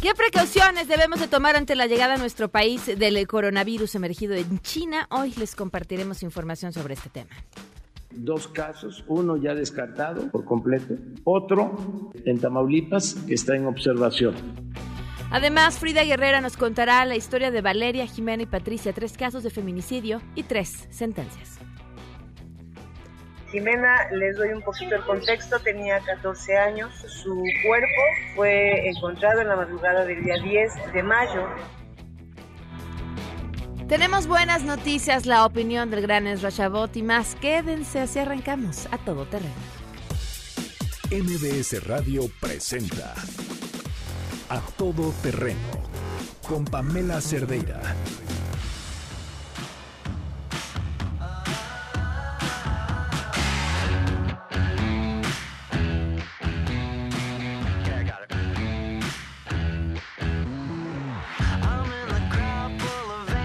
¿Qué precauciones debemos de tomar ante la llegada a nuestro país del coronavirus emergido en China? Hoy les compartiremos información sobre este tema. Dos casos, uno ya descartado por completo, otro en Tamaulipas que está en observación. Además, Frida Guerrera nos contará la historia de Valeria, Jimena y Patricia, tres casos de feminicidio y tres sentencias. Jimena, les doy un poquito el contexto, tenía 14 años, su cuerpo fue encontrado en la madrugada del día 10 de mayo. Tenemos buenas noticias, la opinión del gran Ezra Chabot y más. Quédense así arrancamos a todo terreno. MBS Radio presenta A Todo Terreno con Pamela Cerdeira.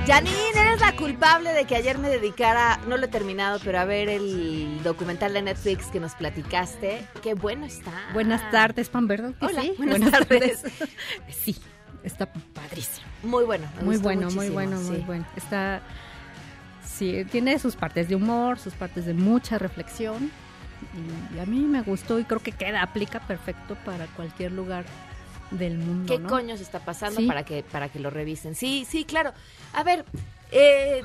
Janine, eres la culpable de que ayer me dedicara, no lo he terminado, pero a ver el documental de Netflix que nos platicaste. Qué bueno está. Buenas tardes, Pan Verde. Hola, sí? buenas, tardes. sí, está padrísimo. Muy bueno. me Muy bueno, muy bueno, muy bueno. Está, sí, tiene sus partes de humor, sus partes de mucha reflexión. Y, a mí me gustó y creo que queda, aplica perfecto para cualquier lugar del mundo. ¿Qué ¿no? coño se está pasando Sí. para que para que lo revisen? Sí, sí, claro. A ver, eh,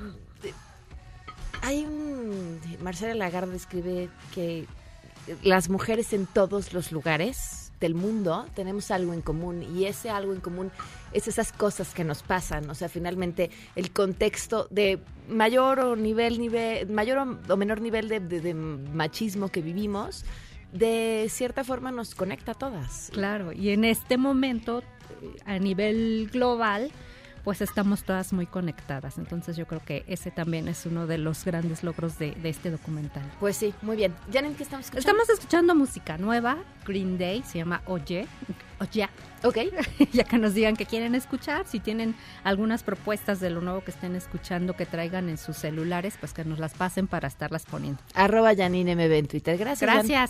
hay un Marcela Lagarde escribe que las mujeres en todos los lugares del mundo tenemos algo en común y ese algo en común es esas cosas que nos pasan, o sea, finalmente el contexto de mayor o nivel, nivel mayor o, menor nivel de, de- machismo que vivimos, de cierta forma nos conecta a todas. Claro, y en este momento, a nivel global, pues estamos todas muy conectadas. Entonces yo creo que ese también es uno de los grandes logros de, de este documental. Pues sí, muy bien. Janet, ¿qué estamos escuchando? Estamos escuchando música nueva, Green Day, se llama Oye, Oye, Ok. ya que nos digan que quieren escuchar, si tienen algunas propuestas de lo nuevo que estén escuchando que traigan en sus celulares, pues que nos las pasen para estarlas poniendo. Arroba Janine MB en Twitter. Gracias. Jan.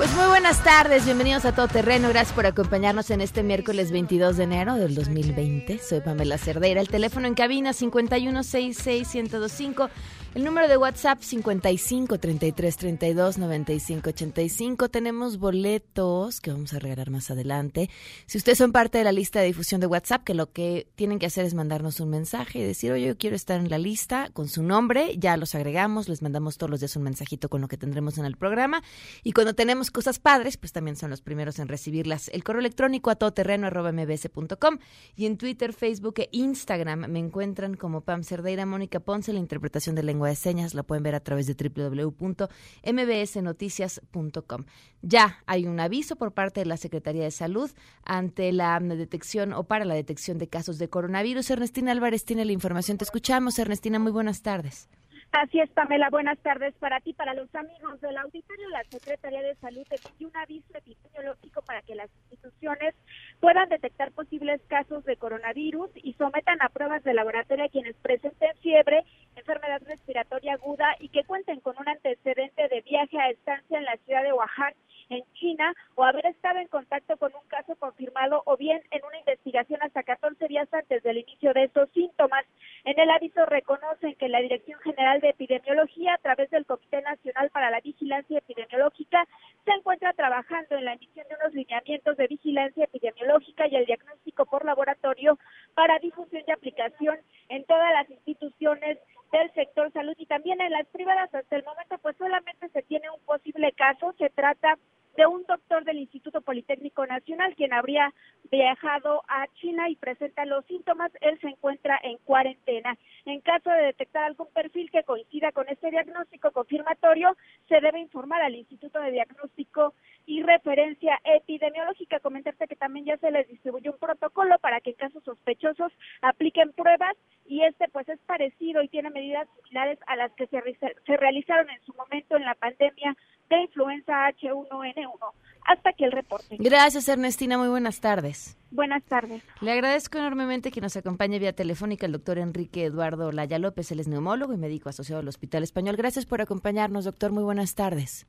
Pues muy buenas tardes, bienvenidos a Todo Terreno. Gracias por acompañarnos en este miércoles 22 de enero del 2020. Soy Pamela Cerdeira. El teléfono en cabina 5166125. El número de WhatsApp 55 33 32 95 85. Tenemos boletos que vamos a regalar más adelante. Si ustedes son parte de la lista de difusión de WhatsApp, que lo que tienen que hacer es mandarnos un mensaje y decir, oye, yo quiero estar en la lista con su nombre, ya los agregamos, les mandamos todos los días un mensajito con lo que tendremos en el programa. Y cuando tenemos cosas padres, pues también son los primeros en recibirlas. El correo electrónico a todoterreno.mbs.com y en Twitter, Facebook e Instagram me encuentran como Pam Cerdeira, Mónica Ponce, la interpretación de lengua de señas la pueden ver a través de www.mbsnoticias.com. Ya hay un aviso por parte de la Secretaría de Salud ante la detección o para la detección de casos de coronavirus. Ernestina Álvarez tiene la información. Te escuchamos, Ernestina. Muy buenas tardes. Así es, Pamela. Buenas tardes para ti, para los amigos del auditorio. La Secretaría de Salud emitió un aviso epidemiológico para que las instituciones puedan detectar posibles casos de coronavirus y sometan a pruebas de laboratorio a quienes presenten fiebre, enfermedad respiratoria aguda y que cuenten con un antecedente de viaje a estancia en la ciudad de Oaxaca, en China, o haber estado en contacto con un caso confirmado o bien en una investigación hasta 14 días antes del inicio de estos síntomas. En el aviso reconocen que la Dirección General de Epidemiología, a través del Comité Nacional para la Vigilancia Epidemiológica, se encuentra trabajando en la emisión de unos lineamientos de vigilancia epidemiológica y el diagnóstico por laboratorio para difusión y aplicación en todas las instituciones del sector salud y también en las privadas. Hasta el momento, pues solamente se tiene un posible caso. Se trata de un doctor del Instituto Politécnico Nacional, quien habría viajado a China y presenta los síntomas, él se encuentra en cuarentena. En caso de detectar algún perfil que coincida con este diagnóstico confirmatorio, se debe informar al Instituto de Diagnóstico y Referencia Epidemiológica. Comentarte que también ya se les distribuye un protocolo para que en casos sospechosos apliquen pruebas y este pues es parecido y tiene medidas similares a las que se, se realizaron en su momento en la pandemia de influenza H1N1. Hasta aquí el reporte. Gracias, Ernestina. Muy buenas tardes. Buenas tardes. Le agradezco enormemente que nos acompañe vía telefónica el doctor Enrique Eduardo Laya López. Él es neumólogo y médico asociado al Hospital Español. Gracias por acompañarnos, doctor. Muy buenas tardes.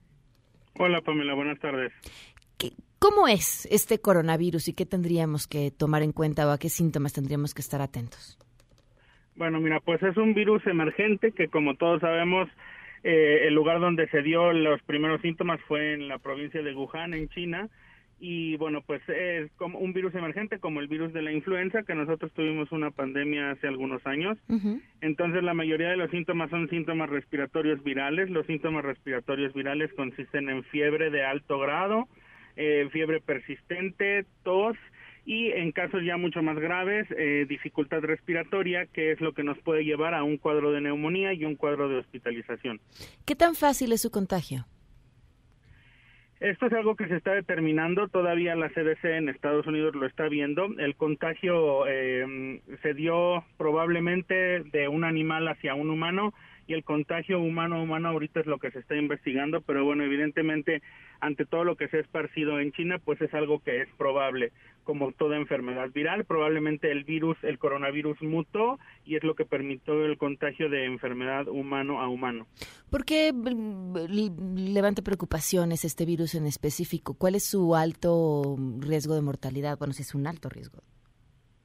Hola, Pamela. Buenas tardes. ¿Cómo es este coronavirus y qué tendríamos que tomar en cuenta o a qué síntomas tendríamos que estar atentos? Bueno, mira, pues es un virus emergente que, como todos sabemos, eh, el lugar donde se dio los primeros síntomas fue en la provincia de Wuhan, en China, y bueno, pues es como un virus emergente como el virus de la influenza, que nosotros tuvimos una pandemia hace algunos años. Entonces, la mayoría de los síntomas son síntomas respiratorios virales. Los síntomas respiratorios virales consisten en fiebre de alto grado, eh, fiebre persistente, tos, y en casos ya mucho más graves, eh, dificultad respiratoria, que es lo que nos puede llevar a un cuadro de neumonía y un cuadro de hospitalización. ¿Qué tan fácil es su contagio? Esto es algo que se está determinando, todavía la CDC en Estados Unidos lo está viendo. El contagio eh, se dio probablemente de un animal hacia un humano y el contagio humano-humano ahorita es lo que se está investigando, pero bueno, evidentemente ante todo lo que se ha esparcido en China, pues es algo que es probable, como toda enfermedad viral, probablemente el virus, el coronavirus mutó y es lo que permitió el contagio de enfermedad humano a humano. ¿Por qué levanta preocupaciones este virus en específico? ¿Cuál es su alto riesgo de mortalidad? Bueno, si es un alto riesgo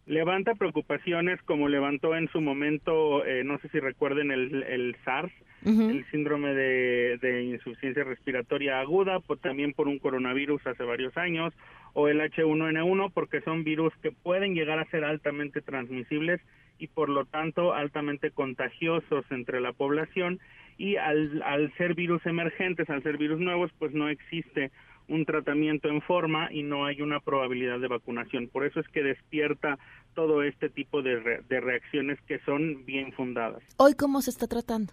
levanta preocupaciones como levantó en su momento, eh, no sé si recuerden el, el SARS, el síndrome de, de, insuficiencia respiratoria aguda, pues también por un coronavirus hace varios años, o el H1N1, porque son virus que pueden llegar a ser altamente transmisibles y por lo tanto altamente contagiosos entre la población y al, al ser virus emergentes, al ser virus nuevos, pues no existe un tratamiento en forma y no hay una probabilidad de vacunación. Por eso es que despierta todo este tipo de, de reacciones que son bien fundadas. ¿Hoy cómo se está tratando?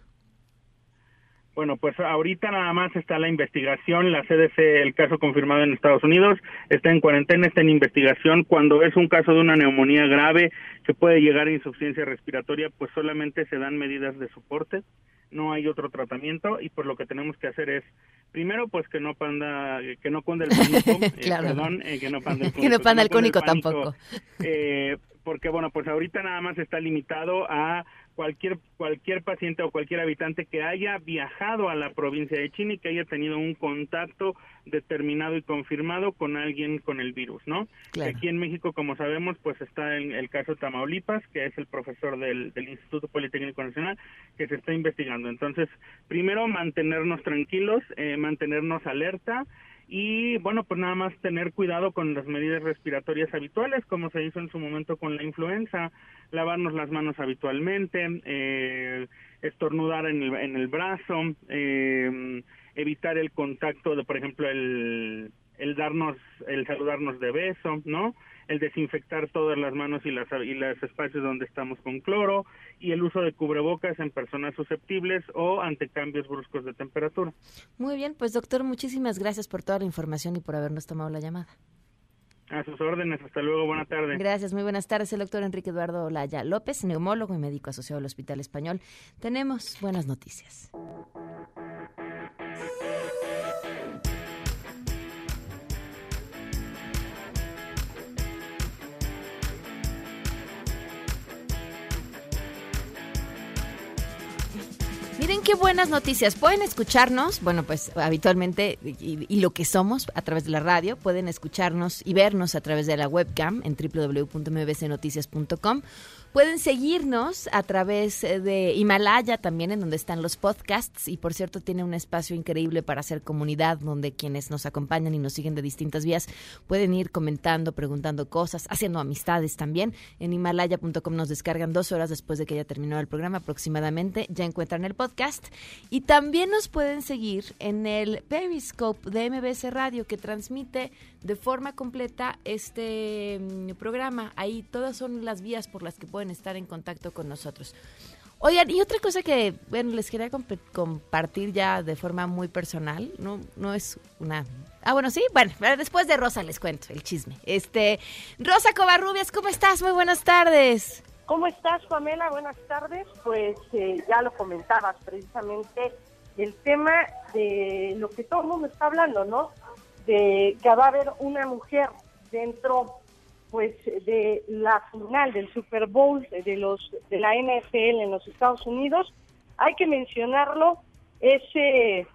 Bueno, pues ahorita nada más está la investigación, la CDC, el caso confirmado en Estados Unidos, está en cuarentena, está en investigación. Cuando es un caso de una neumonía grave que puede llegar a insuficiencia respiratoria, pues solamente se dan medidas de soporte, no hay otro tratamiento y pues lo que tenemos que hacer es primero pues que no panda que no cunde el pánico eh, perdón eh, que no panda el, que no panda el cónico tampoco eh, porque bueno pues ahorita nada más está limitado a cualquier cualquier paciente o cualquier habitante que haya viajado a la provincia de China y que haya tenido un contacto determinado y confirmado con alguien con el virus, ¿no? Aquí en México, como sabemos, pues está en el caso Tamaulipas, que es el profesor del, del Instituto Politécnico Nacional, que se está investigando. Entonces, primero mantenernos tranquilos, eh, mantenernos alerta, y bueno, pues nada más tener cuidado con las medidas respiratorias habituales, como se hizo en su momento con la influenza, lavarnos las manos habitualmente, eh, estornudar en el, en el brazo, eh, evitar el contacto de, por ejemplo, el, el darnos, el saludarnos de beso, ¿no? El desinfectar todas las manos y las y los espacios donde estamos con cloro y el uso de cubrebocas en personas susceptibles o ante cambios bruscos de temperatura. Muy bien, pues doctor, muchísimas gracias por toda la información y por habernos tomado la llamada. A sus órdenes, hasta luego, buenas tardes. Gracias, muy buenas tardes. El doctor Enrique Eduardo Laya López, neumólogo y médico asociado al Hospital Español. Tenemos buenas noticias. Qué buenas noticias. Pueden escucharnos, bueno, pues habitualmente, y, lo que somos a través de la radio, pueden escucharnos y vernos a través de la webcam en www.mbcnoticias.com Pueden seguirnos a través eh, de Himalaya también, en donde están los podcasts. Y por cierto, tiene un espacio increíble para hacer comunidad, donde quienes nos acompañan y nos siguen de distintas vías pueden ir comentando, preguntando cosas, haciendo amistades también. En himalaya.com nos descargan dos horas después de que haya terminado el programa aproximadamente. Ya encuentran el podcast. Y también nos pueden seguir en el Periscope de MBS Radio, que transmite de forma completa este mm, programa. Ahí todas son las vías por las que pueden estar en contacto con nosotros. Oigan, y otra cosa que, bueno, les quería compartir ya de forma muy personal, no, no es una... Ah, bueno, sí, bueno, después de Rosa les cuento el chisme. Este, Rosa Covarrubias, ¿cómo estás? Muy buenas tardes. ¿Cómo estás, Pamela? Buenas tardes. Pues eh, ya lo comentabas precisamente, el tema de lo que todo el mundo está hablando, ¿no? De que va a haber una mujer dentro pues de la final del Super Bowl de los de la NFL en los Estados Unidos, hay que mencionarlo, es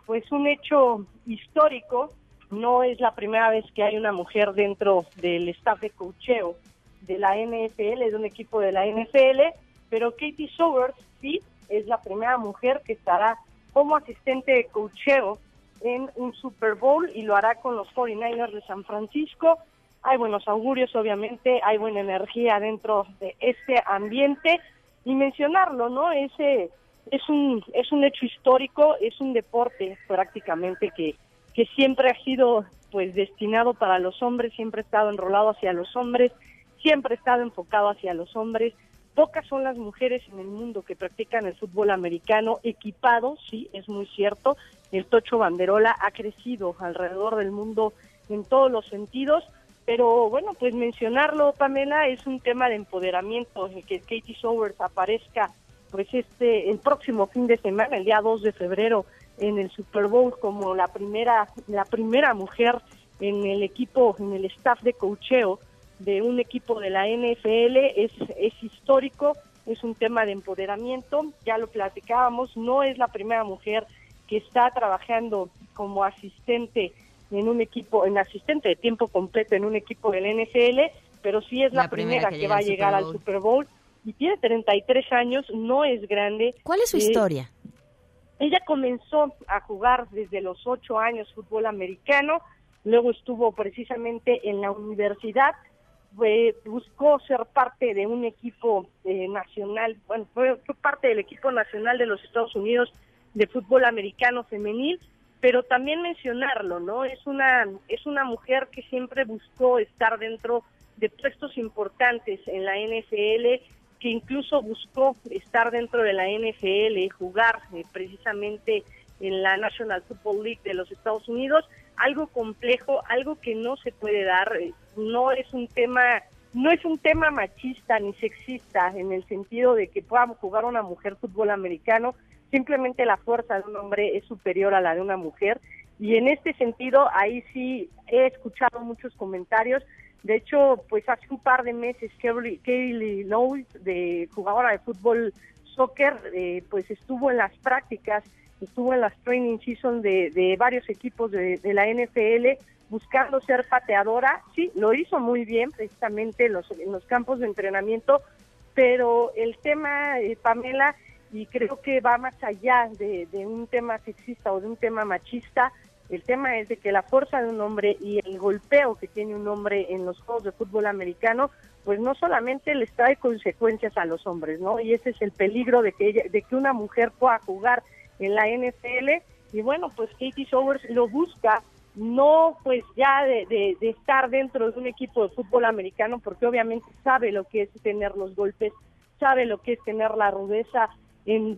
pues un hecho histórico, no es la primera vez que hay una mujer dentro del staff de cocheo de la NFL, de un equipo de la NFL, pero Katie Sowers sí es la primera mujer que estará como asistente de cocheo en un Super Bowl y lo hará con los 49ers de San Francisco hay buenos augurios, obviamente, hay buena energía dentro de este ambiente y mencionarlo, ¿no? Ese es un es un hecho histórico, es un deporte prácticamente que que siempre ha sido pues destinado para los hombres, siempre ha estado enrolado hacia los hombres, siempre ha estado enfocado hacia los hombres. Pocas son las mujeres en el mundo que practican el fútbol americano equipado, sí, es muy cierto. El Tocho Banderola ha crecido alrededor del mundo en todos los sentidos pero bueno, pues mencionarlo, Pamela, es un tema de empoderamiento, el que Katie Sowers aparezca pues este el próximo fin de semana, el día 2 de febrero, en el Super Bowl como la primera la primera mujer en el equipo, en el staff de cocheo de un equipo de la NFL es, es histórico, es un tema de empoderamiento, ya lo platicábamos, no es la primera mujer que está trabajando como asistente en un equipo, en asistente de tiempo completo en un equipo del NFL, pero sí es la, primera, que, va a llegar al Super Bowl y tiene 33 años, no es grande. ¿Cuál es su eh, historia? Ella comenzó a jugar desde los 8 años fútbol americano, luego estuvo precisamente en la universidad, buscó ser parte de un equipo eh, nacional, bueno, fue parte del equipo nacional de los Estados Unidos de fútbol americano femenil pero también mencionarlo, ¿no? Es una es una mujer que siempre buscó estar dentro de puestos importantes en la NFL, que incluso buscó estar dentro de la NFL y jugar eh, precisamente en la National Football League de los Estados Unidos, algo complejo, algo que no se puede dar, eh, no es un tema no es un tema machista ni sexista en el sentido de que pueda jugar una mujer fútbol americano, simplemente la fuerza de un hombre es superior a la de una mujer. Y en este sentido ahí sí he escuchado muchos comentarios. De hecho pues hace un par de meses Kaylee Knowles de jugadora de fútbol soccer eh, pues estuvo en las prácticas estuvo en las training season de, varios equipos de, la NFL buscando ser pateadora. Sí lo hizo muy bien precisamente en los, los campos de entrenamiento pero el tema eh, Pamela y creo que va más allá de, un tema sexista o de un tema machista. El tema es de que la fuerza de un hombre y el golpeo que tiene un hombre en los juegos de fútbol americano, pues no solamente les trae consecuencias a los hombres, ¿no? Y ese es el peligro de que, de que una mujer pueda jugar en la NFL. Y bueno, pues Katie Sowers lo busca, no pues ya de, de estar dentro de un equipo de fútbol americano, porque obviamente sabe lo que es tener los golpes, sabe lo que es tener la rudeza,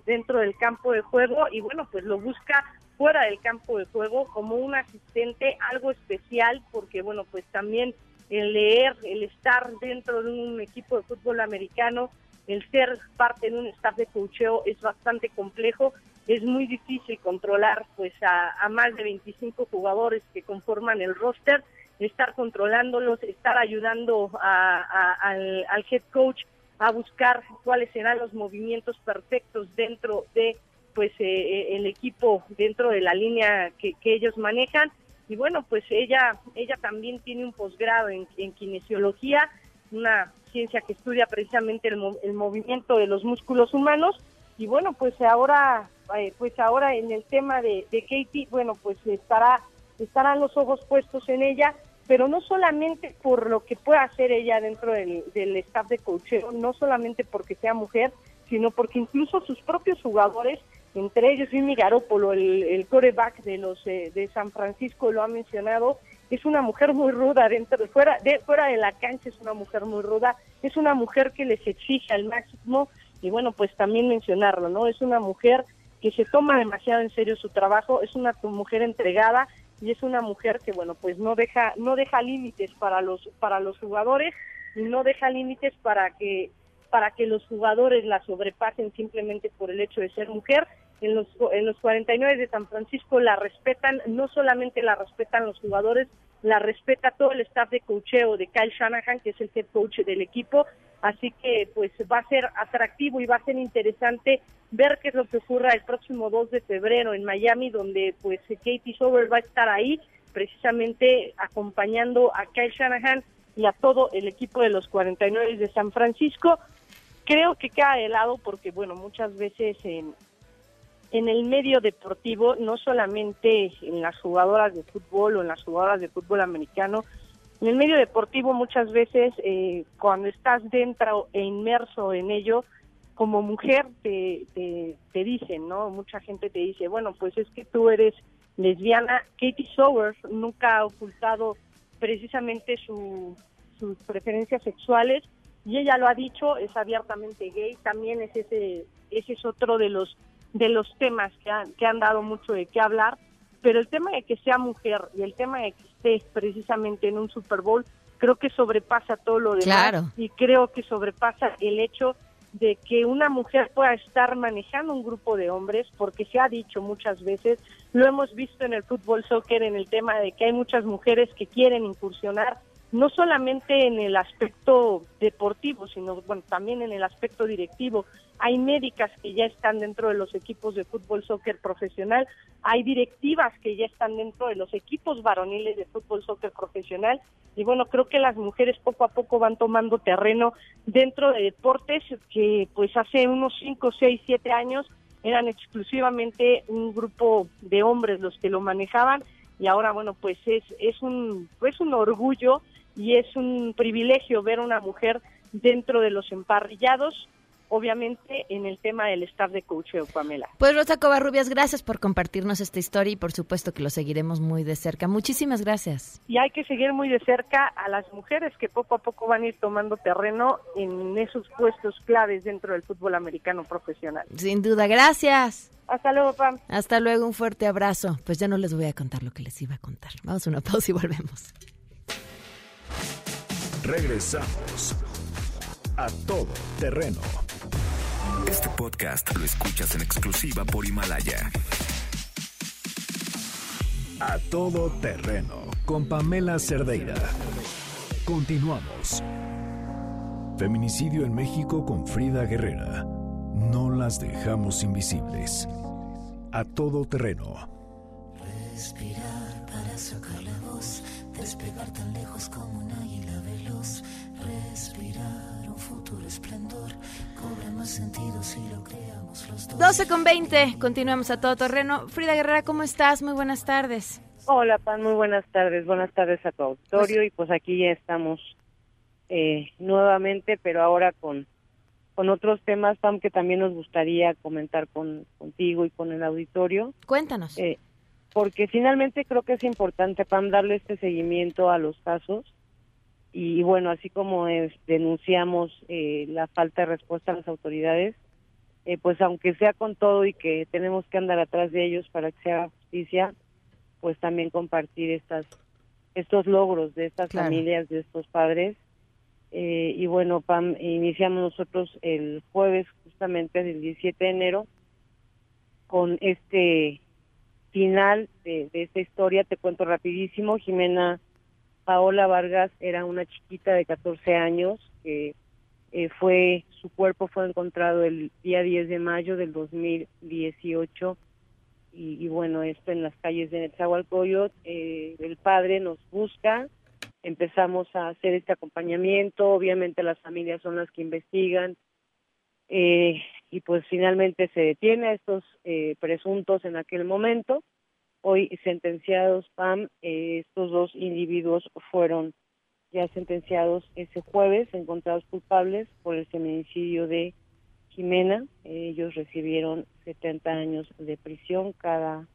dentro del campo de juego y bueno, pues lo busca fuera del campo de juego como un asistente, algo especial, porque bueno, pues también el leer, el estar dentro de un equipo de fútbol americano, el ser parte de un staff de cocheo es bastante complejo, es muy difícil controlar pues a, más de 25 jugadores que conforman el roster, estar controlándolos, estar ayudando al, al head coach a buscar cuáles serán los movimientos perfectos dentro de pues eh, eh, el equipo dentro de la línea que, ellos manejan. Y bueno pues ella ella también tiene un posgrado en, kinesiología una ciencia que estudia precisamente el, el, movimiento de los músculos humanos. Y bueno pues ahora eh, pues ahora en el tema de, de Katie bueno pues estará estarán los ojos puestos en ella pero no solamente por lo que pueda hacer ella dentro del, staff de cocheo, no solamente porque sea mujer, sino porque incluso sus propios jugadores, entre ellos Jimmy Garoppolo, el, el coreback de los eh, de San Francisco, lo ha mencionado, es una mujer muy ruda dentro, fuera de, fuera de la cancha es una mujer muy ruda, es una mujer que les exige al máximo y bueno, pues también mencionarlo, ¿no? Es una mujer que se toma demasiado en serio su trabajo, es una mujer entregada y es una mujer que bueno, pues no deja no deja límites para los para los jugadores y no deja límites para que para que los jugadores la sobrepasen simplemente por el hecho de ser mujer. En los, en los 49 de San Francisco la respetan, no solamente la respetan los jugadores, la respeta todo el staff de cocheo de Kyle Shanahan, que es el head coach del equipo. Así que pues va a ser atractivo y va a ser interesante ver qué es lo que ocurra el próximo 2 de febrero en Miami, donde pues Katie Sober va a estar ahí precisamente acompañando a Kyle Shanahan y a todo el equipo de los 49 de San Francisco. Creo que queda de lado porque, bueno, muchas veces en, en el medio deportivo, no solamente en las jugadoras de fútbol o en las jugadoras de fútbol americano, en el medio deportivo muchas veces eh, cuando estás dentro e inmerso en ello, como mujer te, te, te dicen, ¿no? Mucha gente te dice, bueno, pues es que tú eres lesbiana. Katie Sowers nunca ha ocultado precisamente su, sus preferencias sexuales y ella lo ha dicho, es abiertamente gay, también es ese, ese es otro de los de los temas que han, que han dado mucho de qué hablar, pero el tema de que sea mujer y el tema de que esté precisamente en un Super Bowl, creo que sobrepasa todo lo demás y creo que sobrepasa el hecho de que una mujer pueda estar manejando un grupo de hombres, porque se ha dicho muchas veces, lo hemos visto en el fútbol soccer, en el tema de que hay muchas mujeres que quieren incursionar no solamente en el aspecto deportivo, sino bueno, también en el aspecto directivo. Hay médicas que ya están dentro de los equipos de fútbol soccer profesional, hay directivas que ya están dentro de los equipos varoniles de fútbol soccer profesional. Y bueno, creo que las mujeres poco a poco van tomando terreno dentro de deportes que pues hace unos 5, 6, 7 años eran exclusivamente un grupo de hombres los que lo manejaban. Y ahora bueno, pues es es un es un orgullo y es un privilegio ver a una mujer dentro de los emparrillados, obviamente en el tema del staff de coaching, Pamela. Pues Rosa Covarrubias, gracias por compartirnos esta historia y por supuesto que lo seguiremos muy de cerca. Muchísimas gracias. Y hay que seguir muy de cerca a las mujeres que poco a poco van a ir tomando terreno en esos puestos claves dentro del fútbol americano profesional. Sin duda, gracias. Hasta luego, Pam. Hasta luego, un fuerte abrazo. Pues ya no les voy a contar lo que les iba a contar. Vamos a una pausa y volvemos. Regresamos a todo terreno. Este podcast lo escuchas en exclusiva por Himalaya. A todo terreno con Pamela Cerdeira. Continuamos. Feminicidio en México con Frida Guerrera. No las dejamos invisibles. A todo terreno. Respirar para sacar despegar tan lejos como un águila veloz. Respirar un futuro esplendor, cobra más sentido si lo creamos los dos. 12 con 20, continuamos a todo terreno. Frida Guerrera, ¿cómo estás? Muy buenas tardes. Hola, Pan, muy buenas tardes. Buenas tardes a tu auditorio. y pues aquí ya estamos eh, nuevamente, pero ahora con, con otros temas, Pam, que también nos gustaría comentar con, contigo y con el auditorio. Cuéntanos. Eh, porque finalmente creo que es importante, Pam, darle este seguimiento a los casos. Y bueno, así como es, denunciamos eh, la falta de respuesta a las autoridades, eh, pues aunque sea con todo y que tenemos que andar atrás de ellos para que se haga justicia, pues también compartir estas estos logros de estas Claro. familias, de estos padres. Eh, y bueno, Pam, iniciamos nosotros el jueves, justamente el 17 de enero, con este final de, de esta historia. Te cuento rapidísimo. Jimena Paola Vargas era una chiquita de 14 años que eh, fue su cuerpo fue encontrado el día 10 de mayo del 2018 y, y bueno esto en las calles de Netzahualcoyot eh, el padre nos busca empezamos a hacer este acompañamiento obviamente las familias son las que investigan eh, y pues finalmente se detiene a estos eh, presuntos en aquel momento hoy sentenciados PAM eh, estos dos individuos fueron ya sentenciados ese jueves, encontrados culpables por el feminicidio de Jimena. Ellos recibieron 70 años de prisión cada,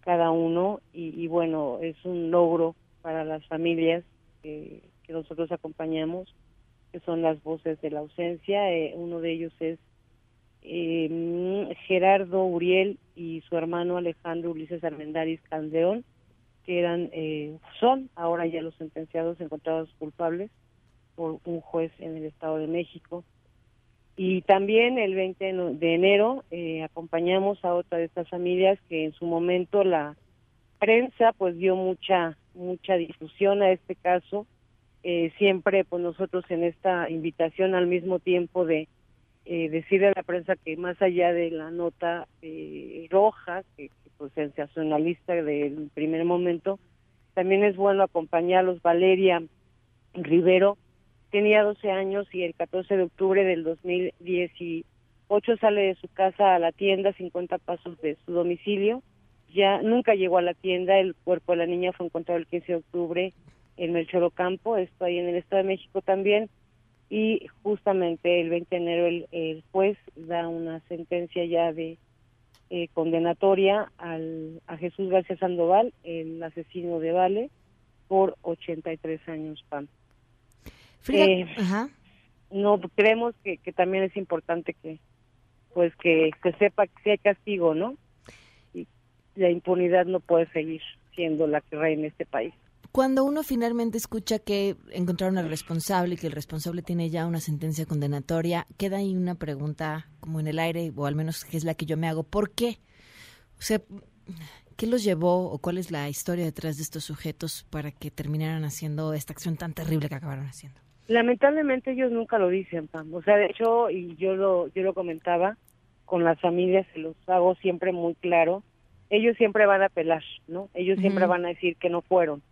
cada uno y, y bueno, es un logro para las familias que nosotros acompañamos, que son las voces de la ausencia. Eh, uno de ellos es eh, Gerardo Uriel y su hermano Alejandro Ulises Armendáriz Caldeón, que eran, eh, son ahora ya los sentenciados encontrados culpables por un juez en el Estado de México. Y también el 20 de enero eh, acompañamos a otra de estas familias que en su momento la prensa pues dio mucha mucha difusión a este caso. Eh, siempre pues nosotros en esta invitación al mismo tiempo de eh, decirle a la prensa que más allá de la nota eh, roja, que, que pues sensacionalista del primer momento, también es bueno acompañarlos. Valeria Rivero tenía 12 años y el 14 de octubre del 2018 sale de su casa a la tienda 50 pasos de su domicilio. Ya nunca llegó a la tienda, el cuerpo de la niña fue encontrado el 15 de octubre en Melchor Ocampo, esto ahí en el Estado de México también y justamente el 20 de enero el, el juez da una sentencia ya de eh, condenatoria al, a Jesús García Sandoval, el asesino de Vale, por 83 años, Pam. Frida, Eh, ajá. No, creemos que, que también es importante que pues que se sepa que sí hay castigo, ¿no? Y la impunidad no puede seguir siendo la que reina en este país. Cuando uno finalmente escucha que encontraron al responsable y que el responsable tiene ya una sentencia condenatoria, queda ahí una pregunta como en el aire, o al menos que es la que yo me hago. ¿Por qué? O sea, ¿qué los llevó o cuál es la historia detrás de estos sujetos para que terminaran haciendo esta acción tan terrible que acabaron haciendo? Lamentablemente ellos nunca lo dicen, Pam. O sea, de hecho, y yo lo, yo lo comentaba con las familias, se los hago siempre muy claro, ellos siempre van a apelar, ¿no? Ellos siempre van a decir que no fueron,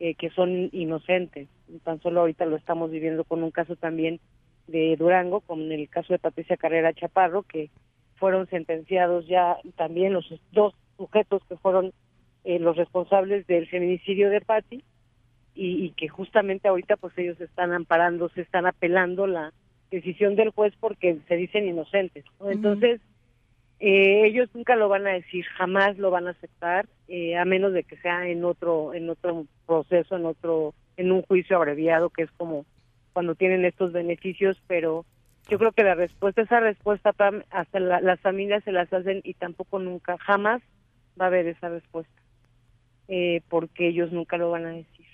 eh, que son inocentes. Tan solo ahorita lo estamos viviendo con un caso también de Durango, con el caso de Patricia Carrera Chaparro, que fueron sentenciados ya también los dos sujetos que fueron eh, los responsables del feminicidio de Patti y, y que justamente ahorita pues ellos están amparando, se están apelando la decisión del juez porque se dicen inocentes. ¿no? Entonces, eh, ellos nunca lo van a decir, jamás lo van a aceptar, eh, a menos de que sea en otro, en otro proceso, en otro, en un juicio abreviado, que es como cuando tienen estos beneficios, pero yo creo que la respuesta, esa respuesta, hasta la- las familias se las hacen y tampoco nunca, jamás va a haber esa respuesta, eh, porque ellos nunca lo van a decir,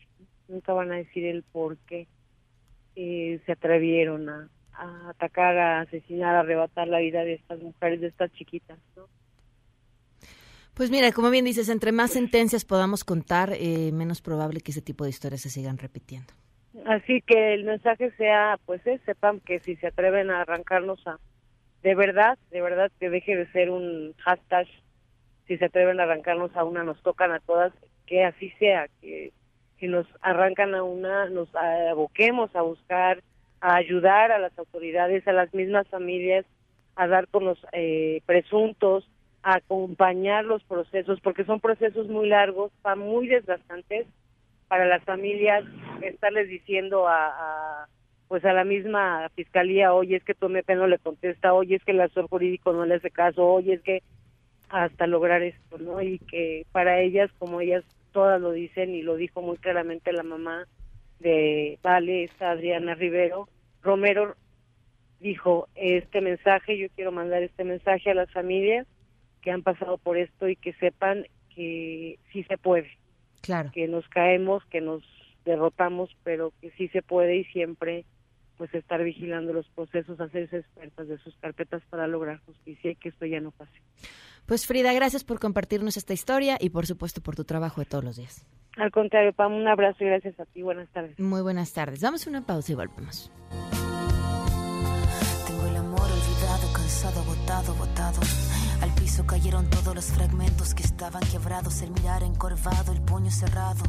nunca van a decir el por qué eh, se atrevieron a, a atacar, a asesinar, a arrebatar la vida de estas mujeres, de estas chiquitas, ¿no? Pues mira, como bien dices, entre más sentencias podamos contar, eh, menos probable que ese tipo de historias se sigan repitiendo. Así que el mensaje sea, pues, es, sepan que si se atreven a arrancarnos a, de verdad, de verdad que deje de ser un hashtag, si se atreven a arrancarnos a una, nos tocan a todas, que así sea, que si nos arrancan a una, nos aboquemos a buscar, a ayudar a las autoridades, a las mismas familias, a dar con los eh, presuntos, a acompañar los procesos, porque son procesos muy largos, pa- muy desgastantes para las familias, estarles diciendo a, a, pues a la misma fiscalía, oye, es que tu MP no le contesta, oye, es que el asesor jurídico no le hace caso, oye, es que hasta lograr esto, ¿no? Y que para ellas, como ellas todas lo dicen y lo dijo muy claramente la mamá de Vale, esta Adriana Rivero, Romero dijo este mensaje, yo quiero mandar este mensaje a las familias que han pasado por esto y que sepan que sí se puede, Claro. que nos caemos, que nos derrotamos, pero que sí se puede y siempre pues estar vigilando los procesos, hacerse expertas de sus carpetas para lograr justicia y que esto ya no pase. Pues Frida, gracias por compartirnos esta historia y por supuesto por tu trabajo de todos los días. Al contrario, Pam, un abrazo y gracias a ti. Buenas tardes. Muy buenas tardes. Damos una pausa y volvemos. Tengo el amor olvidado, cansado, agotado, botado. Piso cayeron todos los fragmentos que estaban quebrados. El mirar encorvado, el puño cerrado.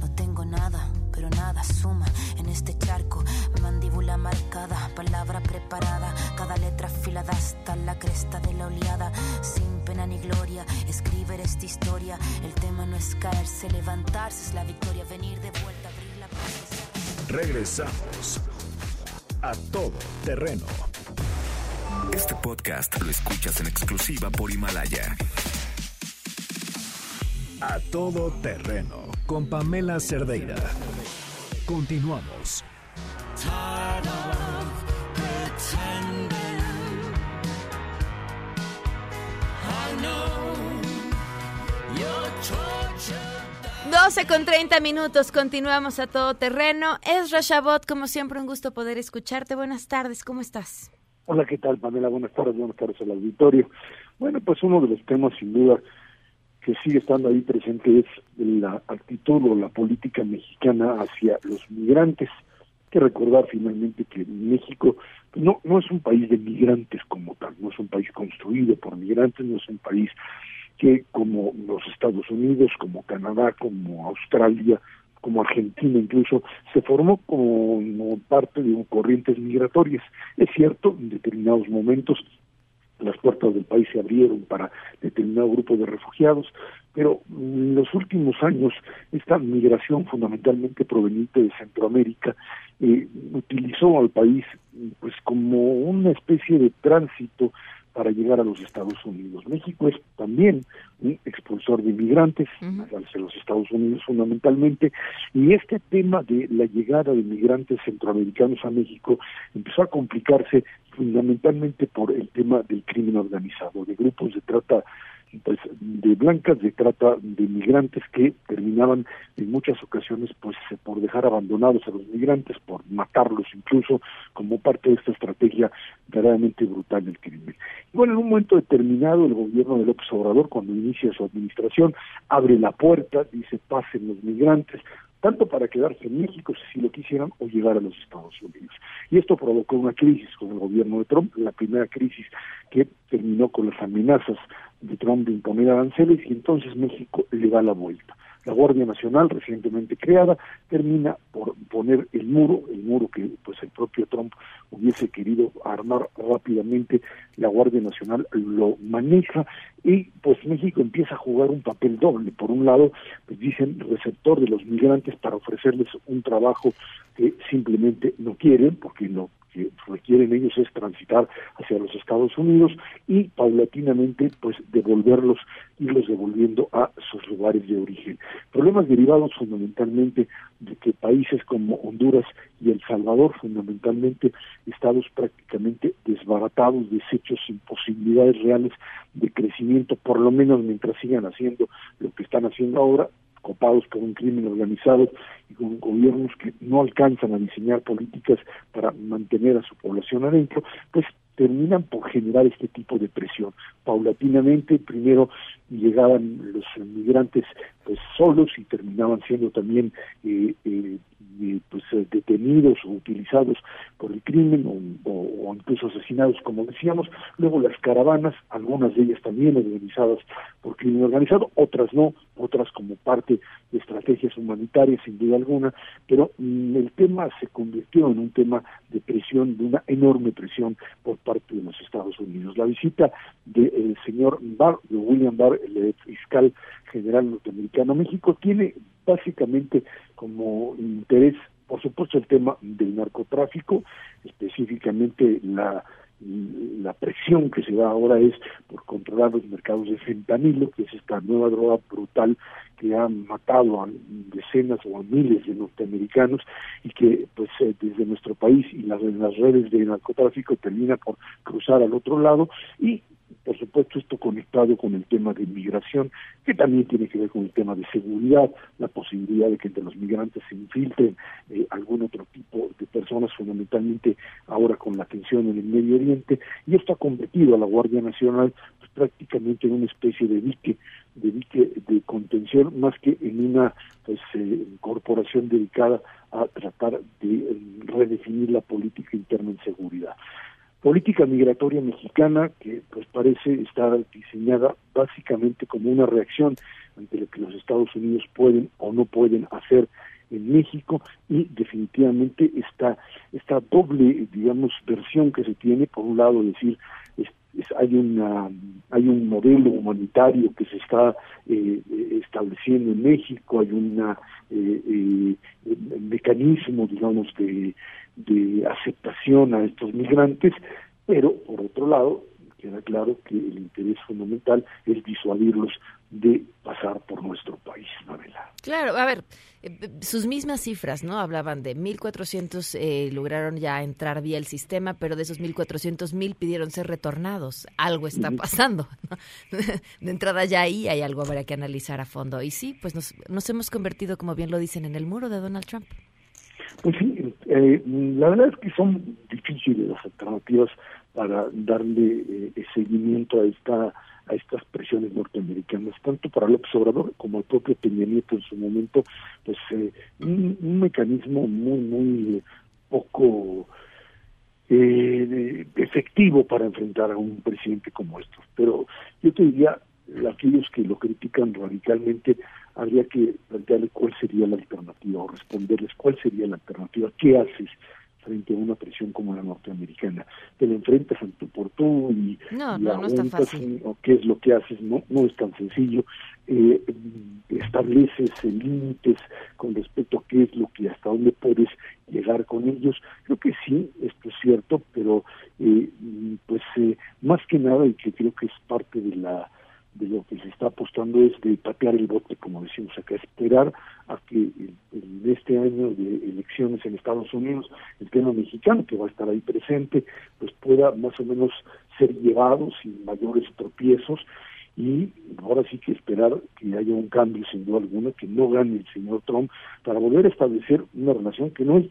No tengo nada, pero nada suma en este charco. Mandíbula marcada, palabra preparada. Cada letra afilada hasta la cresta de la oleada. Sin pena ni gloria, escribir esta historia. El tema no es caerse, levantarse es la victoria. Venir de vuelta, abrir la puerta. Regresamos a todo terreno. Este podcast lo escuchas en exclusiva por Himalaya. A todo terreno con Pamela Cerdeira. Continuamos. 12 con 30 minutos, continuamos a todo terreno. Es Rashabot, como siempre, un gusto poder escucharte. Buenas tardes, ¿cómo estás? Hola, ¿qué tal, Pamela? Buenas tardes, buenas tardes al auditorio. Bueno, pues uno de los temas, sin duda, que sigue estando ahí presente es la actitud o la política mexicana hacia los migrantes. Hay que recordar finalmente que México no, no es un país de migrantes como tal, no es un país construido por migrantes, no es un país que como los Estados Unidos, como Canadá, como Australia, como Argentina incluso, se formó como parte de corrientes migratorias. Es cierto, en determinados momentos las puertas del país se abrieron para determinado grupo de refugiados, pero en los últimos años esta migración fundamentalmente proveniente de Centroamérica eh, utilizó al país pues como una especie de tránsito para llegar a los Estados Unidos. México es también un expulsor de inmigrantes hacia los Estados Unidos fundamentalmente, y este tema de la llegada de inmigrantes centroamericanos a México empezó a complicarse fundamentalmente por el tema del crimen organizado, de grupos de trata pues de blancas de trata de migrantes que terminaban en muchas ocasiones pues por dejar abandonados a los migrantes, por matarlos incluso como parte de esta estrategia verdaderamente brutal del crimen. Y bueno, en un momento determinado el gobierno de López Obrador cuando inicia su administración abre la puerta, dice pasen los migrantes, tanto para quedarse en México si lo quisieran o llegar a los Estados Unidos. Y esto provocó una crisis con el gobierno de Trump, la primera crisis que terminó con las amenazas de Trump imponer aranceles y entonces México le da la vuelta. La Guardia Nacional, recientemente creada, termina por poner el muro, el muro que pues el propio Trump hubiese querido armar rápidamente, la Guardia Nacional lo maneja y pues México empieza a jugar un papel doble. Por un lado, pues dicen receptor de los migrantes para ofrecerles un trabajo que simplemente no quieren, porque lo que requieren ellos es transitar hacia los Estados Unidos y paulatinamente pues devolverlos, irlos devolviendo a sus lugares de origen. Problemas derivados fundamentalmente de que países como Honduras y El Salvador, fundamentalmente estados prácticamente desbaratados, deshechos sin posibilidades reales de crecimiento, por lo menos mientras sigan haciendo lo que están haciendo ahora, copados por un crimen organizado y con gobiernos que no alcanzan a diseñar políticas para mantener a su población adentro, pues terminan por generar este tipo de presión. Paulatinamente, primero llegaban los migrantes pues solos y terminaban siendo también eh, eh, pues detenidos o utilizados por el crimen o, o, incluso asesinados como decíamos. Luego las caravanas algunas de ellas también organizadas por crimen organizado otras no otras como parte de estrategias humanitarias sin duda alguna. Pero mm, el tema se convirtió en un tema de presión de una enorme presión por parte de los Estados Unidos. La visita del señor Barr de William Barr el fiscal general norteamericano México tiene básicamente como interés, por supuesto, el tema del narcotráfico, específicamente la la presión que se da ahora es por controlar los mercados de fentanilo, que es esta nueva droga brutal que ha matado a decenas o a miles de norteamericanos y que pues eh, desde nuestro país y las, las redes de narcotráfico termina por cruzar al otro lado y por supuesto esto conectado con el tema de inmigración, que también tiene que ver con el tema de seguridad, la posibilidad de que entre los migrantes se infiltren eh, algún otro tipo de personas, fundamentalmente ahora con la tensión en el Medio Oriente, y esto ha convertido a la Guardia Nacional pues, prácticamente en una especie de dique, de dique de contención, más que en una pues, eh, corporación dedicada a tratar de eh, redefinir la política interna en seguridad política migratoria mexicana que pues parece estar diseñada básicamente como una reacción ante lo que los Estados Unidos pueden o no pueden hacer en México y definitivamente esta esta doble digamos versión que se tiene por un lado decir hay una hay un modelo humanitario que se está eh, estableciendo en México hay una eh, eh, mecanismo digamos de de aceptación a estos migrantes, pero por otro lado, queda claro que el interés fundamental es disuadirlos de pasar por nuestro país, Mabela. Claro, a ver, eh, sus mismas cifras, ¿no? Hablaban de 1.400 eh, lograron ya entrar vía el sistema, pero de esos 1.400, 1.000 pidieron ser retornados. Algo está pasando. de entrada ya ahí hay algo habrá que analizar a fondo. Y sí, pues nos, nos hemos convertido, como bien lo dicen, en el muro de Donald Trump. Pues sí, eh, la verdad es que son difíciles las alternativas para darle eh, seguimiento a esta a estas presiones norteamericanas, tanto para López Obrador como el propio Peña Nieto en su momento, pues eh, un, mecanismo muy, muy poco eh, efectivo para enfrentar a un presidente como estos. Pero yo te diría, aquellos que lo critican radicalmente, habría que plantearle cuál sería la alternativa o responderles cuál sería la alternativa, qué haces frente a una presión como la norteamericana. Te la enfrentas en tu por tú y, no, no, no está fácil. o qué es lo que haces, no, no es tan sencillo. Eh, estableces límites con respecto a qué es lo que hasta dónde puedes llegar con ellos. Creo que sí, esto es cierto, pero eh, pues eh, más que nada y que creo que es parte de la de lo que se está apostando es de patear el bote, como decimos acá, esperar a que en este año de en Estados Unidos el tema mexicano, que va a estar ahí presente, pues pueda más o menos ser llevado sin mayores tropiezos y ahora sí que esperar que haya un cambio sin duda alguna, que no gane el señor Trump para volver a establecer una relación que no es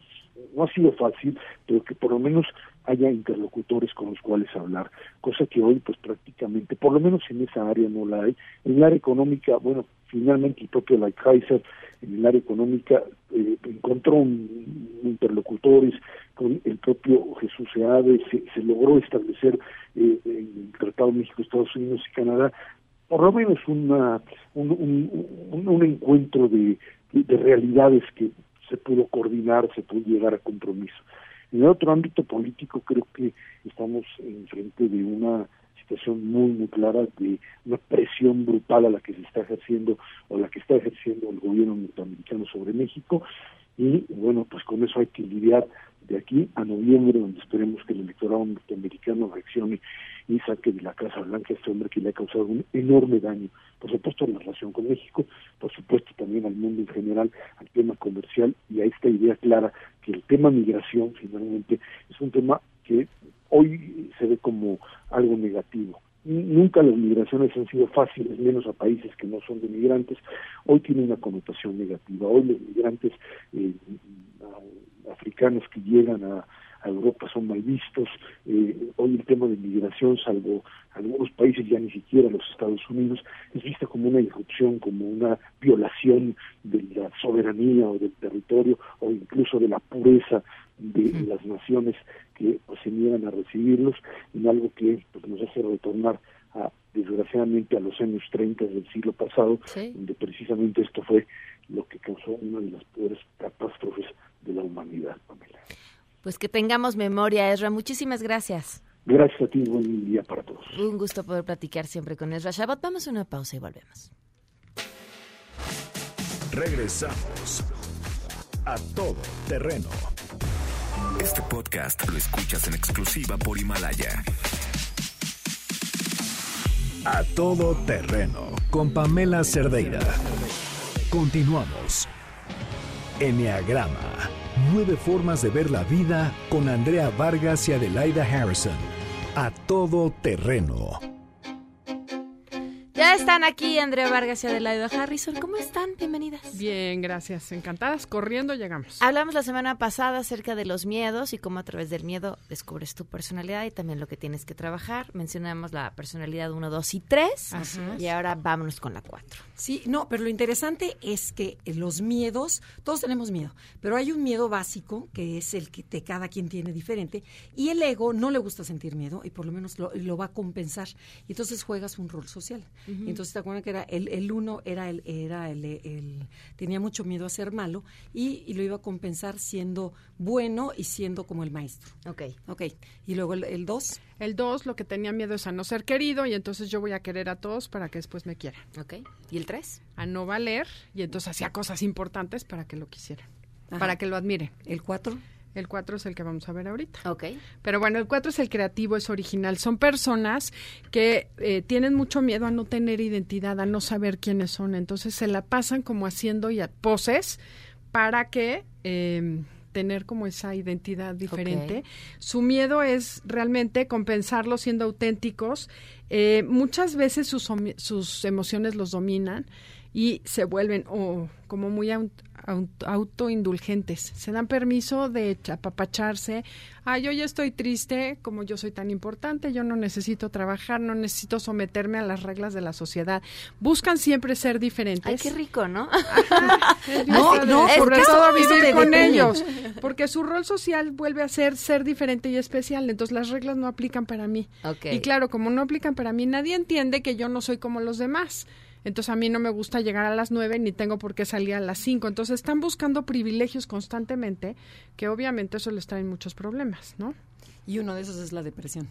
no ha sido fácil, pero que por lo menos haya interlocutores con los cuales hablar, cosa que hoy pues prácticamente, por lo menos en esa área no la hay. En el área económica, bueno, finalmente el propio Lighthizer en el área económica eh, encontró interlocutores con el propio Jesús Seade, se, se logró establecer eh, en el Tratado México, Estados Unidos y Canadá por lo menos una, un, un, un, encuentro de, de realidades que se pudo coordinar, se pudo llegar a compromiso. En el otro ámbito político creo que estamos en frente de una situación muy muy clara de una presión brutal a la que se está ejerciendo o la que está ejerciendo el gobierno norteamericano sobre México y bueno pues con eso hay que lidiar de aquí a noviembre donde esperemos que el electorado norteamericano reaccione y saque de la Casa Blanca a este hombre que le ha causado un enorme daño, por supuesto en la relación con México, por supuesto también al mundo en general, al tema comercial y a esta idea clara que el tema migración finalmente es un tema que hoy se ve como algo negativo. Nunca las migraciones han sido fáciles, menos a países que no son de migrantes. Hoy tiene una connotación negativa. Hoy los migrantes eh, africanos que llegan a, Europa son mal vistos. Eh, hoy el tema de migración, salvo algunos países, ya ni siquiera los Estados Unidos, es vista como una irrupción, como una violación de la soberanía o del territorio o incluso de la pureza de las naciones que pues, se niegan a recibirlos en algo que pues, nos hace retornar a, desgraciadamente a los años 30 del siglo pasado, donde precisamente esto fue lo que causó una de las peores catástrofes de la humanidad, Pamela. Pues que tengamos memoria, Ezra. Muchísimas gracias. Gracias a ti, buen día para todos. Un gusto poder platicar siempre con Ezra Shabbat. Vamos a una pausa y volvemos. Regresamos a todo terreno. Este podcast lo escuchas en exclusiva por Himalaya. A todo terreno con Pamela Cerdeira. Continuamos. Enneagrama. Nueve formas de ver la vida con Andrea Vargas y Adelaida Harrison. A todo terreno. Ya están aquí Andrea Vargas y Adelaida Harrison. ¿Cómo están? Bienvenidas. Bien, gracias. Encantadas. Corriendo llegamos. Hablamos la semana pasada acerca de los miedos y cómo a través del miedo descubres tu personalidad y también lo que tienes que trabajar. Mencionamos la personalidad 1, 2 y 3. Y ahora vámonos con la 4. Sí, no, pero lo interesante es que los miedos, todos tenemos miedo, pero hay un miedo básico que es el que te, cada quien tiene diferente y el ego no le gusta sentir miedo y por lo menos lo, lo va a compensar. Y entonces juegas un rol social. Entonces te acuerdas que era el, el uno era el, era el, el, tenía mucho miedo a ser malo y, y, lo iba a compensar siendo bueno y siendo como el maestro. Ok. Ok. Y luego el, el dos. El dos lo que tenía miedo es a no ser querido y entonces yo voy a querer a todos para que después me quieran. Ok. ¿Y el tres? A no valer y entonces hacía cosas importantes para que lo quisieran, para que lo admiren. ¿El cuatro? El 4 es el que vamos a ver ahorita. Ok. Pero bueno, el 4 es el creativo, es original. Son personas que eh, tienen mucho miedo a no tener identidad, a no saber quiénes son. Entonces se la pasan como haciendo ya poses para que eh, tener como esa identidad diferente. Su miedo es realmente compensarlo siendo auténticos. Eh, muchas veces sus, sus emociones los dominan y se vuelven o como muy autoindulgentes. Se dan permiso de apapacharse. Ah, yo ya estoy triste, como yo soy tan importante, yo no necesito trabajar, no necesito someterme a las reglas de la sociedad. Buscan siempre ser diferentes. Ay, qué rico, ¿no? No, no, Es sobre todo vivir con ellos, porque su rol social vuelve a ser ser diferente y especial, entonces las reglas no aplican para mí. Y claro, como no aplican para mí, nadie entiende que yo no soy como los demás. Entonces a mí no me gusta llegar a las nueve ni tengo por qué salir a las cinco. Entonces están buscando privilegios constantemente, que obviamente eso les trae muchos problemas, ¿no? Y uno de esos es la depresión.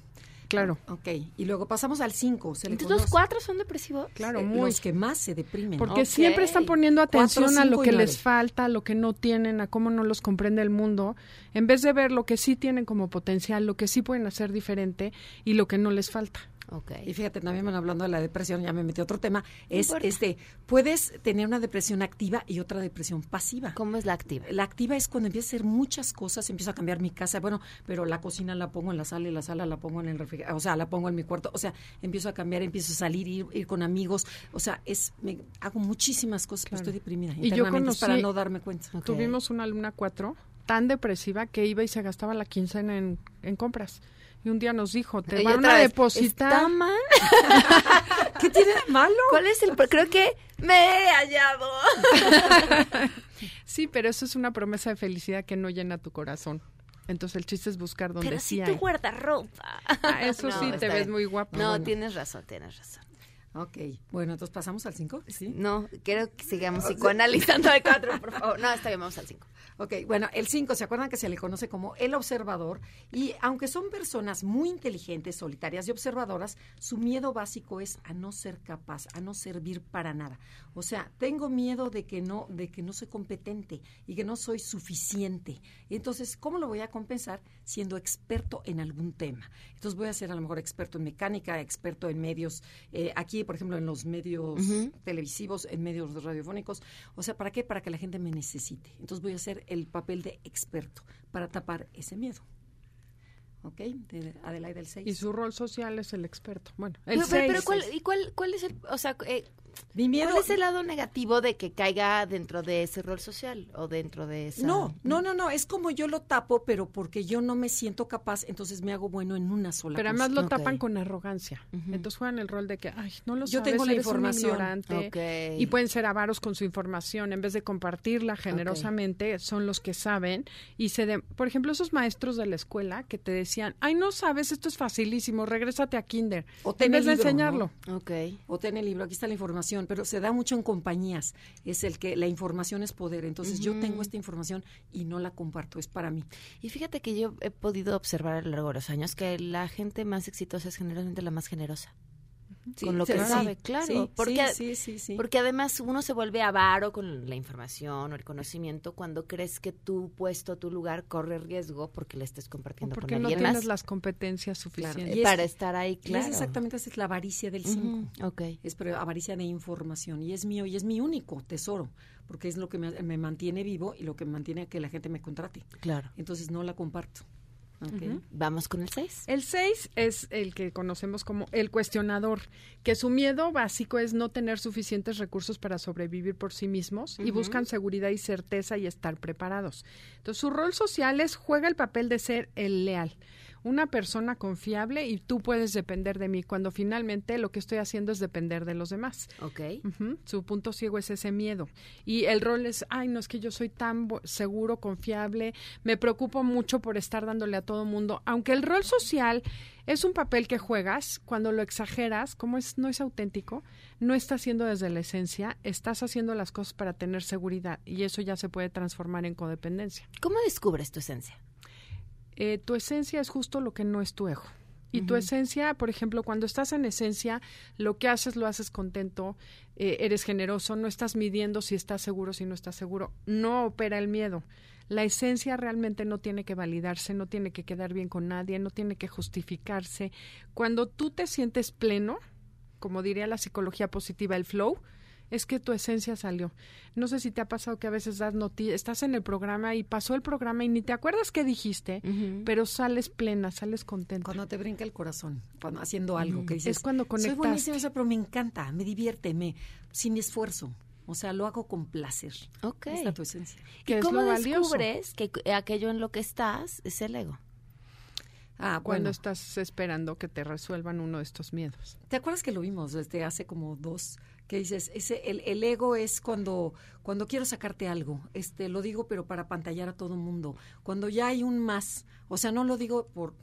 Claro. Ok, y luego pasamos al 5. Entonces los cuatro son depresivos. Claro, Eh, muy. Los que más se deprimen. Porque siempre están poniendo atención Cuatro, a lo que les falta, a lo que no tienen, a cómo no los comprende el mundo, en vez de ver lo que sí tienen como potencial, lo que sí pueden hacer diferente y lo que no les falta. Y fíjate, también me hablando de la depresión, ya me metí a otro tema, es este, puedes tener una depresión activa y otra depresión pasiva. ¿Cómo es la activa? La activa es cuando empiezo a hacer muchas cosas, empiezo a cambiar mi casa, bueno, pero la cocina la pongo en la sala y la sala la pongo en el refrigerador, o sea, la pongo en mi cuarto, o sea, empiezo a cambiar, empiezo a salir, ir, ir con amigos, o sea, es, me, hago muchísimas cosas, pero estoy deprimida Y yo internamente, es conocí, para no darme cuenta. Tuvimos una alumna cuatro tan depresiva que iba y se gastaba la quincena en, en compras. Y un día nos dijo, te van a vez, depositar. ¿Está mal? ¿Qué tiene de malo? ¿Cuál es el...? Creo que me he hallado. sí, pero eso es una promesa de felicidad que no llena tu corazón. Entonces el chiste es buscar donde Pero sí tu guardarropa. Ah, eso sí, te está ves bien. muy guapa. No, Bueno. tienes razón, tienes razón. Ok, bueno, entonces pasamos al 5, ¿sí? No, quiero que sigamos psicoanalizando el cuatro, por favor. No, está bien, vamos al cinco. Ok, bueno, el 5, ¿se acuerdan que se le conoce como el observador? Y aunque son personas muy inteligentes, solitarias y observadoras, su miedo básico es a no ser capaz, a no servir para nada. O sea, tengo miedo de que no, de que no soy competente y que no soy suficiente. Entonces, ¿cómo lo voy a compensar? Siendo experto en algún tema. Entonces voy a ser a lo mejor experto en mecánica, experto en medios, eh, aquí, por ejemplo, en los medios televisivos, en medios radiofónicos. O sea, ¿para qué? Para que la gente me necesite. Entonces voy a hacer el papel de experto para tapar ese miedo. ¿Ok? De Adelaide del 6. Y su rol social es el experto. Bueno, el Pero, pero, pero seis. ¿cuál, ¿y cuál, cuál es el, o sea, eh, Mi miedo- cuál es el lado negativo de que caiga dentro de ese rol social o dentro de esa? No, no, no, no, es como yo lo tapo, pero porque yo no me siento capaz, entonces me hago bueno en una sola Pero cosa. además lo tapan con arrogancia. Entonces juegan el rol de que, ay, no lo Yo sabes, tengo la eres un información. ignorante. Y pueden ser avaros con su información. En vez de compartirla generosamente, son los que saben. Y se de- por ejemplo, esos maestros de la escuela que te decían, ay, no sabes, esto es facilísimo, regrésate a kinder. O en ten vez el de enseñarlo. ¿no? Ok. O ten el libro, aquí está la información, pero se da mucho en compañías. Es el que la información es poder. Entonces yo tengo esta información y no la comparto, es para mí. Y fíjate que yo he podido observar a lo largo de los años que la gente más exitosa es generalmente la más generosa. Sí, con lo que sabe, claro. porque, sí, sí, sí. porque además uno se vuelve avaro con la información o el conocimiento cuando crees que tu puesto, tu lugar corre riesgo porque le estés compartiendo Porque con no tienes más. las competencias Claro. suficientes. Y es- para estar ahí, claro. es exactamente esa es la avaricia del 5. Ujú, ok. Es pero avaricia de información y es mío y es mi único tesoro, porque es lo que me, me mantiene vivo y lo que mantiene a que la gente me contrate. Claro. Entonces no la comparto. Vamos con el 6. El 6 es el que conocemos como el cuestionador, que su miedo básico es no tener suficientes recursos para sobrevivir por sí mismos y buscan seguridad y certeza y estar preparados. Entonces, su rol social es juega el papel de ser el leal, una persona confiable y tú puedes depender de mí, cuando finalmente lo que estoy haciendo es depender de los demás. Ok. Su punto ciego es ese miedo. Y el rol es, ay, no es que yo soy tan seguro, confiable, me preocupo mucho por estar dándole a todo mundo. Aunque el rol social es un papel que juegas, cuando lo exageras, como es, no es auténtico, no estás haciendo desde la esencia, estás haciendo las cosas para tener seguridad y eso ya se puede transformar en codependencia. ¿Cómo descubres tu esencia? Eh, tu esencia es justo lo que no es tu ego. Y tu esencia, por ejemplo, cuando estás en esencia, lo que haces lo haces contento, eh, eres generoso, no estás midiendo si estás seguro, si no estás seguro, no opera el miedo. La esencia realmente no tiene que validarse, no tiene que quedar bien con nadie, no tiene que justificarse. Cuando tú te sientes pleno, como diría la psicología positiva, el flow, es que tu esencia salió. No sé si te ha pasado que a veces das noticias, estás en el programa y pasó el programa y ni te acuerdas qué dijiste, pero sales plena, sales contenta. Cuando te brinca el corazón, cuando haciendo algo que dices. Es cuando conectas. Soy buenísima, pero me encanta, me divierte, me sin esfuerzo. O sea, lo hago con placer. Ok. Esta es tu esencia. ¿Y cómo descubres que aquello en lo que estás es el ego? Ah, cuando estás esperando que te resuelvan uno de estos miedos. ¿Te acuerdas que lo vimos desde hace como dos? Que dices, ese, el, el ego es cuando, cuando quiero sacarte algo. Este, lo digo, pero para pantallar a todo mundo. Cuando ya hay un más. O sea, no lo digo por,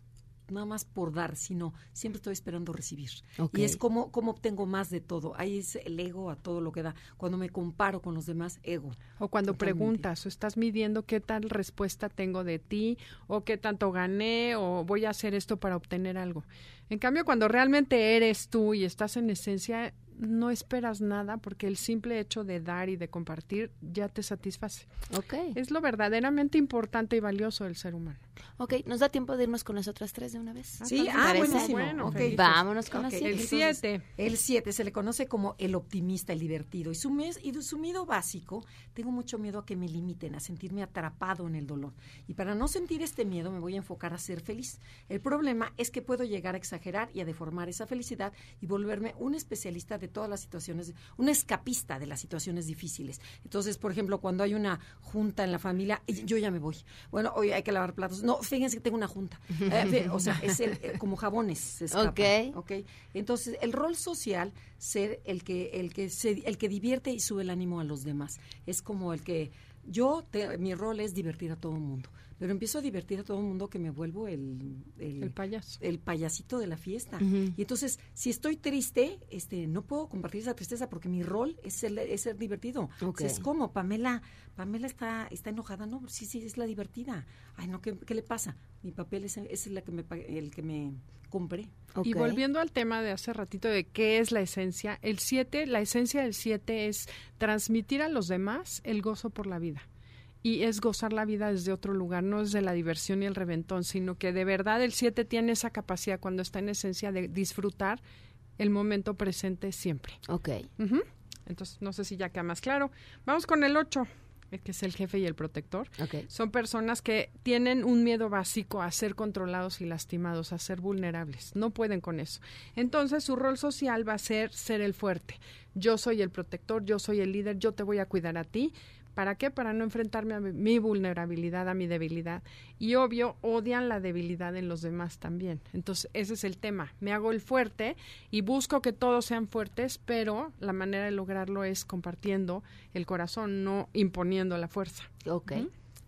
nada más por dar, sino siempre estoy esperando recibir. Y es como, como obtengo más de todo. Ahí es el ego a todo lo que da. Cuando me comparo con los demás, ego. O cuando preguntas o estás midiendo qué tal respuesta tengo de ti o qué tanto gané o voy a hacer esto para obtener algo. En cambio, cuando realmente eres tú y estás en esencia, no esperas nada porque el simple hecho de dar y de compartir ya te satisface. Ok. Es lo verdaderamente importante y valioso del ser humano. Ok, ¿nos da tiempo de irnos con las otras tres de una vez? Sí, ah, buenísimo. Bueno, okay. Vámonos con okay. las El siete. El siete se le conoce como el optimista, el divertido. Y su, mes, y su miedo básico, tengo mucho miedo a que me limiten, a sentirme atrapado en el dolor. Y para no sentir este miedo me voy a enfocar a ser feliz. El problema es que puedo llegar a exagerar y a deformar esa felicidad y volverme un especialista de todas las situaciones, un escapista de las situaciones difíciles. Entonces, por ejemplo, cuando hay una junta en la familia, yo ya me voy. Bueno, hoy hay que lavar platos. No, fíjense que tengo una junta. Eh, o sea, es el, eh, como jabones. Se escapan, okay. Entonces, el rol social, ser el que, el que se, el que divierte y sube el ánimo a los demás. Es como el que yo, mi rol es divertir a todo el mundo pero empiezo a divertir a todo el mundo que me vuelvo el, el, payaso. el payasito de la fiesta. Y entonces, si estoy triste, este, no puedo compartir esa tristeza porque mi rol es ser, es ser divertido. es como, Pamela, Pamela está, está enojada, no, sí, sí, es la divertida. Ay, no, ¿qué, qué le pasa? Mi papel es, es la que me, el que me compré. Y volviendo al tema de hace ratito de qué es la esencia, el 7, la esencia del 7 es transmitir a los demás el gozo por la vida y es gozar la vida desde otro lugar, no es de la diversión y el reventón, sino que de verdad el 7 tiene esa capacidad cuando está en esencia de disfrutar el momento presente siempre. Ok. Entonces, no sé si ya queda más claro. Vamos con el 8 eh, que es el jefe y el protector. Okay. Son personas que tienen un miedo básico a ser controlados y lastimados, a ser vulnerables. No pueden con eso. Entonces, su rol social va a ser ser el fuerte. Yo soy el protector, yo soy el líder, yo te voy a cuidar a ti, ¿Para qué? Para no enfrentarme a mi vulnerabilidad, a mi debilidad. Y obvio, odian la debilidad en los demás también. Entonces, ese es el tema. Me hago el fuerte y busco que todos sean fuertes, pero la manera de lograrlo es compartiendo el corazón, no imponiendo la fuerza. Ok.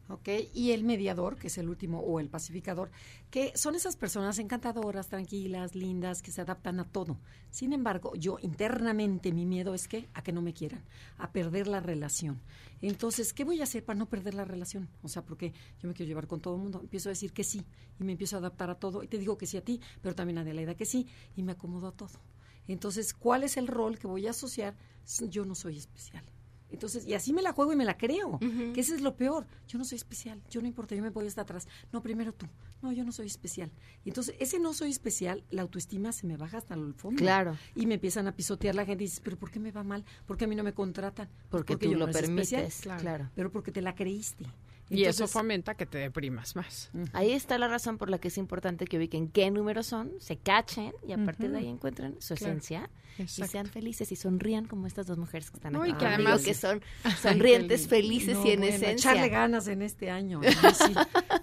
¿Ok? Y el mediador, que es el último, o el pacificador, que son esas personas encantadoras, tranquilas, lindas, que se adaptan a todo. Sin embargo, yo internamente mi miedo es que a que no me quieran, a perder la relación. Entonces, ¿qué voy a hacer para no perder la relación? O sea, porque yo me quiero llevar con todo el mundo, empiezo a decir que sí y me empiezo a adaptar a todo y te digo que sí a ti, pero también a Adelaida que sí y me acomodo a todo. Entonces, ¿cuál es el rol que voy a asociar? Yo no soy especial. Entonces, y así me la juego y me la creo, que ese es lo peor. Yo no soy especial, yo no importa, yo me voy hasta atrás. No, primero tú. No, yo no soy especial. Y entonces, ese no soy especial, la autoestima se me baja hasta el fondo. Claro. Y me empiezan a pisotear la gente y dices, pero ¿por qué me va mal? ¿Por qué a mí no me contratan? Porque, tú lo permites, claro. Pero porque te la creíste y eso fomenta que te deprimas más. Ahí está la razón por la que es importante que ubiquen qué números son, se cachen y a partir de ahí encuentren su esencia y sean felices y sonrían como estas dos mujeres que están aquí. y que además que son sonrientes, felices y en esencia. Echarle ganas en este año.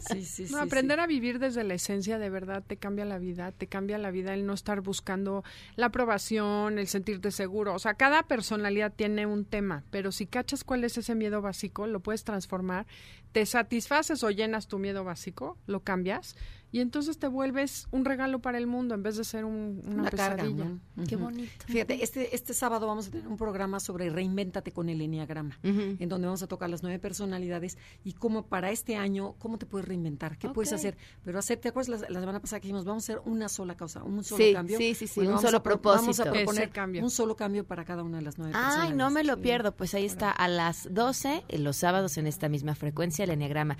Sí, sí, sí, aprender a vivir desde la esencia de verdad te cambia la vida, te cambia la vida el no estar buscando la aprobación, el sentirte seguro. O sea, cada personalidad tiene un tema, pero si cachas cuál es ese miedo básico, lo puedes transformar te satisfaces o llenas tu miedo básico, lo cambias y entonces te vuelves un regalo para el mundo en vez de ser un, una, pesadilla. Qué bonito. Fíjate, este, este sábado vamos a tener un programa sobre reinvéntate con el Enneagrama, en donde vamos a tocar las nueve personalidades y cómo para este año, cómo te puedes reinventar, qué puedes hacer. Pero hacer, ¿te acuerdas la, semana pasada que dijimos, vamos a hacer una sola causa, un solo cambio? Sí, sí, sí, un solo propósito. Vamos a proponer cambio. un solo cambio para cada una de las nueve Ay, no me lo pierdo, pues ahí está a las 12, los sábados en esta misma frecuencia del enneagrama.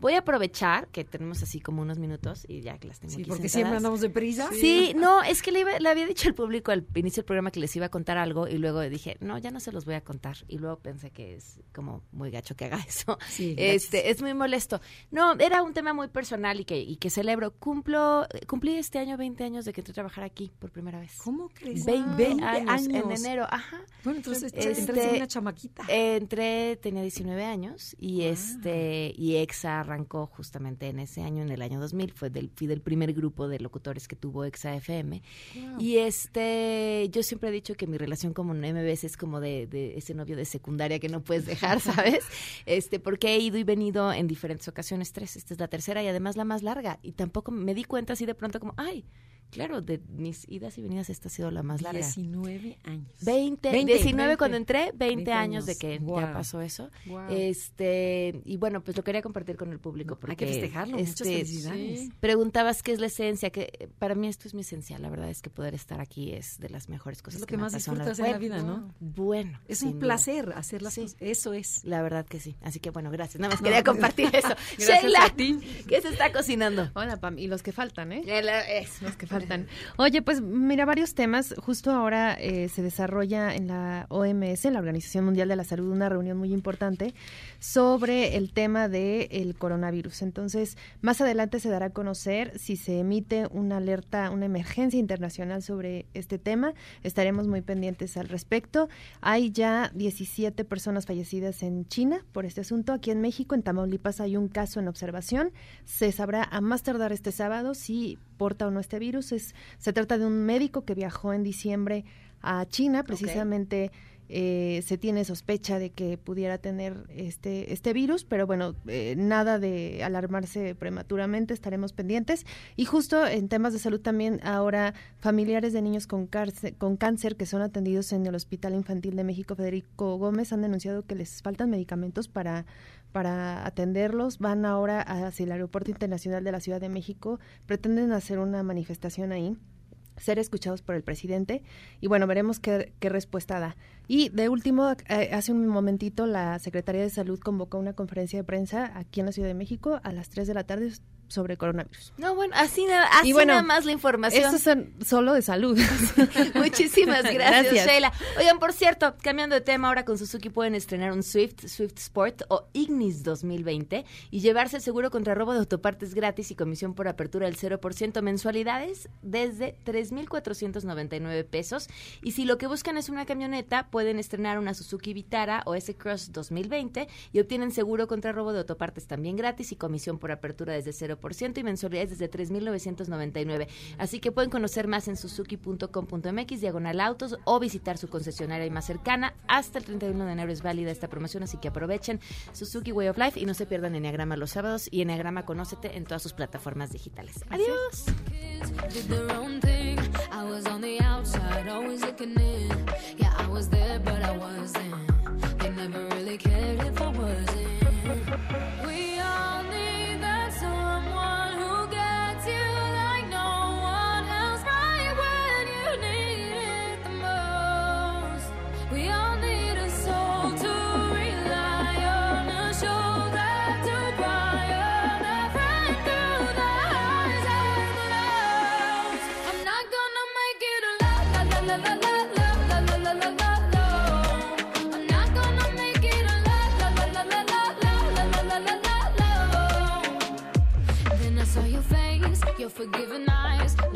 Voy a aprovechar que tenemos así como unos minutos y ya que las tengo Sí, aquí porque sentadas. siempre andamos deprisa. Sí, no, es que le, iba- le había dicho al público al inicio del programa que les iba a contar algo y luego dije, no, ya no se los voy a contar. Y luego pensé que es como muy gacho que haga eso. Sí, gracias. este, es muy molesto. No, era un tema muy personal y que, y que celebro. Cumplo, cumplí este año 20 años de que entré a trabajar aquí por primera vez. ¿Cómo crees? 20, 20 años, en enero, ajá. Bueno, entonces Este, entraste una chamaquita. Entré, tenía 19 años y este y EXA arrancó justamente en ese año, en el año 2000, fue del, fui del primer grupo de locutores que tuvo EXA FM. Wow. Y este, yo siempre he dicho que mi relación como MBS es como de, de ese novio de secundaria que no puedes dejar, ¿sabes? Este, porque he ido y venido en diferentes ocasiones, tres, esta es la tercera y además la más larga. Y tampoco me di cuenta así de pronto como, ay, claro, de mis idas y venidas esta ha sido la más larga. 19 años. 20, 20, 19 20. cuando entré, 20, 20 años de que ya pasó eso. Este, y bueno, pues lo quería compartir con el público porque Hay que festejarlo, muchas este, felicidades. sí. Preguntabas qué es la esencia, que eh, para mí esto es mi esencia, la verdad es que poder estar aquí es de las mejores cosas Es lo que, que me más pasó disfrutas en la vida, ¿no? Bueno, Es un duda. placer hacer las cosas. Eso es. La verdad que sí. Así que bueno, gracias. Nada más No, quería compartir eso. gracias Sheila, a ti. ¿qué se está cocinando? Hola, Pam. Y los que faltan, ¿eh? Es. Los que faltan. Oye, pues mira, varios temas. Justo ahora eh, se desarrolla en la OMS, en la Organización Mundial de la Salud, una reunión muy importante sobre el tema del coronavirus. Entonces, más adelante se dará a conocer si se emite una alerta, una emergencia internacional sobre este tema. Estaremos muy pendientes al respecto. Hay ya 17 personas fallecidas en China por este asunto. Aquí en México, en Tamaulipas, hay un caso en observación. Se sabrá a más tardar este sábado si porta o no este virus. Es, se trata de un médico que viajó en diciembre a China, precisamente. Eh, se tiene sospecha de que pudiera tener este este virus, pero bueno, eh, nada de alarmarse prematuramente, estaremos pendientes. Y justo en temas de salud también, ahora familiares de niños con, con cáncer que son atendidos en el Hospital Infantil de México Federico Gómez han denunciado que les faltan medicamentos para para atenderlos. Van ahora hacia el Aeropuerto Internacional de la Ciudad de México. Pretenden hacer una manifestación ahí ser escuchados por el presidente y bueno, veremos qué respuesta da. Y de último, eh, hace un momentito la Secretaría de Salud convocó una conferencia de prensa aquí en la Ciudad de México a las 3 de la tarde sobre coronavirus. No, bueno, así, nada- así bueno, nada más la información. Estos son solo de salud. Muchísimas gracias, Gracias. Sheila. Oigan, por cierto, cambiando de tema, ahora con Suzuki pueden estrenar un Swift, Swift Sport o Ignis 2020 y llevarse el seguro contra robo de autopartes gratis y comisión por apertura del 0% mensualidades desde 3,499 pesos. Y si lo que buscan es una camioneta, pueden estrenar una Suzuki Vitara o S-Cross 2020 y obtienen seguro contra robo de autopartes también gratis y comisión por apertura desde 0% y mensualidades desde 3,999. Así que pueden conocer más en suzuki.com.mx, diagonal autos, o visitar su concesionaria más cercana. Hasta el 31 de enero es válida esta promoción, así que aprovechen Suzuki Way of Life y no se pierdan Enneagrama los sábados y Enneagrama Conócete en todas sus plataformas digitales. Adiós. did their own thing. I was on the outside, always looking in. Yeah, I was there, but I wasn't. They never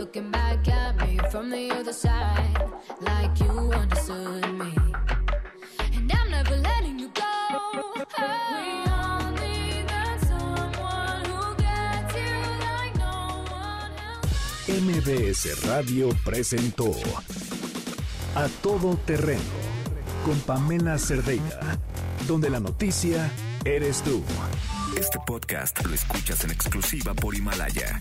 looking back at me from the other side, like you understood me. And I'm never letting you go. We all need that someone who gets you like no one else. MBS Radio presentó A Todo Terreno con Pamela Cerdeira, donde la noticia eres tú. Este podcast lo escuchas en exclusiva por Himalaya.